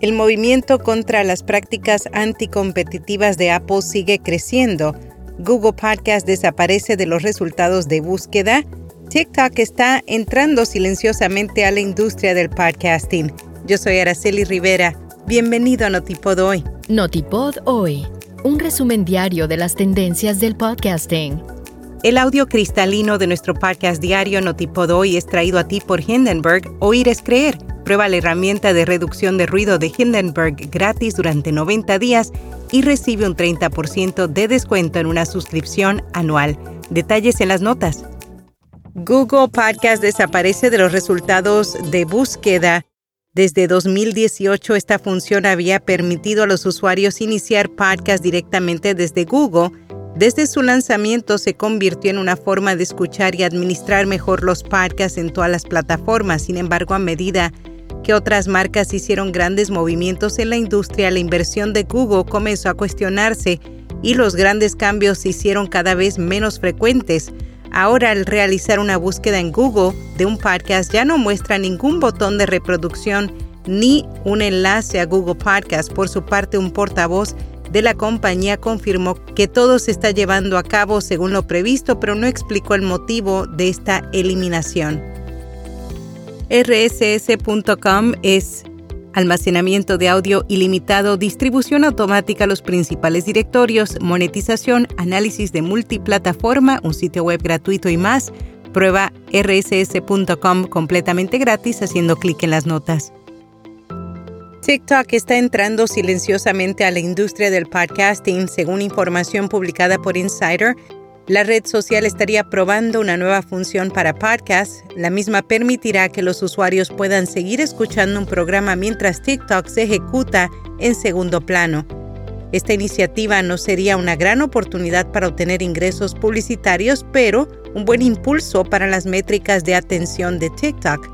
El movimiento contra las prácticas anticompetitivas de Apple sigue creciendo. Google Podcast desaparece de los resultados de búsqueda. TikTok está entrando silenciosamente a la industria del podcasting. Yo soy Araceli Rivera. Bienvenido a Notipod Hoy. Notipod Hoy, un resumen diario de las tendencias del podcasting. El audio cristalino de nuestro podcast diario Notipod Hoy es traído a ti por Hindenburg. Oír es creer Prueba la herramienta de reducción de ruido de Hindenburg gratis durante 90 días y recibe un 30% de descuento en una suscripción anual. Detalles en las notas. Google Podcast desaparece de los resultados de búsqueda. Desde 2018 esta función había permitido a los usuarios iniciar podcast directamente desde Google. Desde su lanzamiento se convirtió en una forma de escuchar y administrar mejor los podcasts en todas las plataformas. Sin embargo, a medida que otras marcas hicieron grandes movimientos en la industria, la inversión de Google comenzó a cuestionarse y los grandes cambios se hicieron cada vez menos frecuentes. Ahora al realizar una búsqueda en Google de un podcast ya no muestra ningún botón de reproducción ni un enlace a Google Podcast. Por su parte, un portavoz de la compañía confirmó que todo se está llevando a cabo según lo previsto, pero no explicó el motivo de esta eliminación. RSS.com es almacenamiento de audio ilimitado, distribución automática a los principales directorios, monetización, análisis de multiplataforma, un sitio web gratuito y más. Prueba rss.com completamente gratis haciendo clic en las notas. TikTok está entrando silenciosamente a la industria del podcasting, según información publicada por Insider. La red social estaría probando una nueva función para podcasts. La misma permitirá que los usuarios puedan seguir escuchando un programa mientras TikTok se ejecuta en segundo plano. Esta iniciativa no sería una gran oportunidad para obtener ingresos publicitarios, pero un buen impulso para las métricas de atención de TikTok.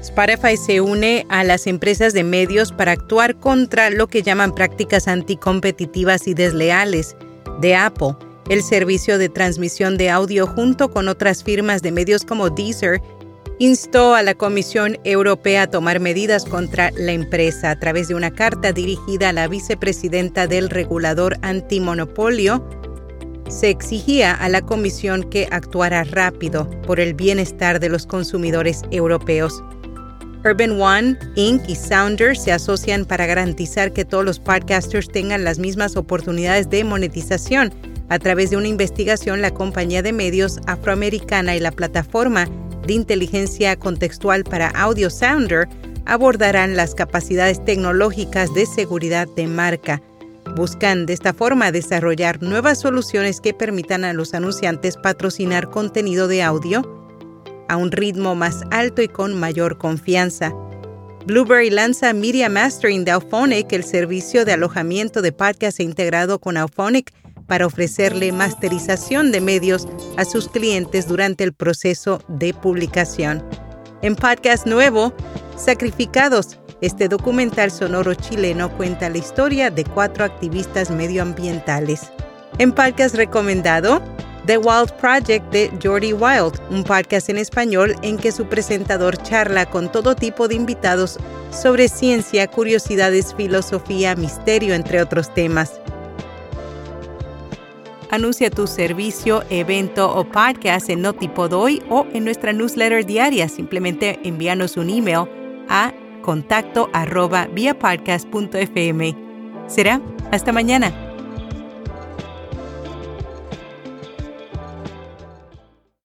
Spotify se une a las empresas de medios para actuar contra lo que llaman prácticas anticompetitivas y desleales de Apple, el servicio de transmisión de audio junto con otras firmas de medios como Deezer, instó a la Comisión Europea a tomar medidas contra la empresa a través de una carta dirigida a la vicepresidenta del regulador antimonopolio. Se exigía a la Comisión que actuara rápido por el bienestar de los consumidores europeos. Urban One, Inc. y Sounder se asocian para garantizar que todos los podcasters tengan las mismas oportunidades de monetización. A través de una investigación, la compañía de medios afroamericana y la plataforma de inteligencia contextual para audio Sounder abordarán las capacidades tecnológicas de seguridad de marca. Buscan de esta forma desarrollar nuevas soluciones que permitan a los anunciantes patrocinar contenido de audio a un ritmo más alto y con mayor confianza. Blueberry lanza Media Mastering de Auphonic, el servicio de alojamiento de podcast integrado con Auphonic para ofrecerle masterización de medios a sus clientes durante el proceso de publicación. En podcast nuevo, Sacrificados, este documental sonoro chileno cuenta la historia de cuatro activistas medioambientales. En podcast recomendado, The Wild Project de Jordi Wild, un podcast en español en que su presentador charla con todo tipo de invitados sobre ciencia, curiosidades, filosofía, misterio, entre otros temas. Anuncia tu servicio, evento o podcast en Notipod hoy o en nuestra newsletter diaria. Simplemente envíanos un email a contacto arroba Será hasta mañana.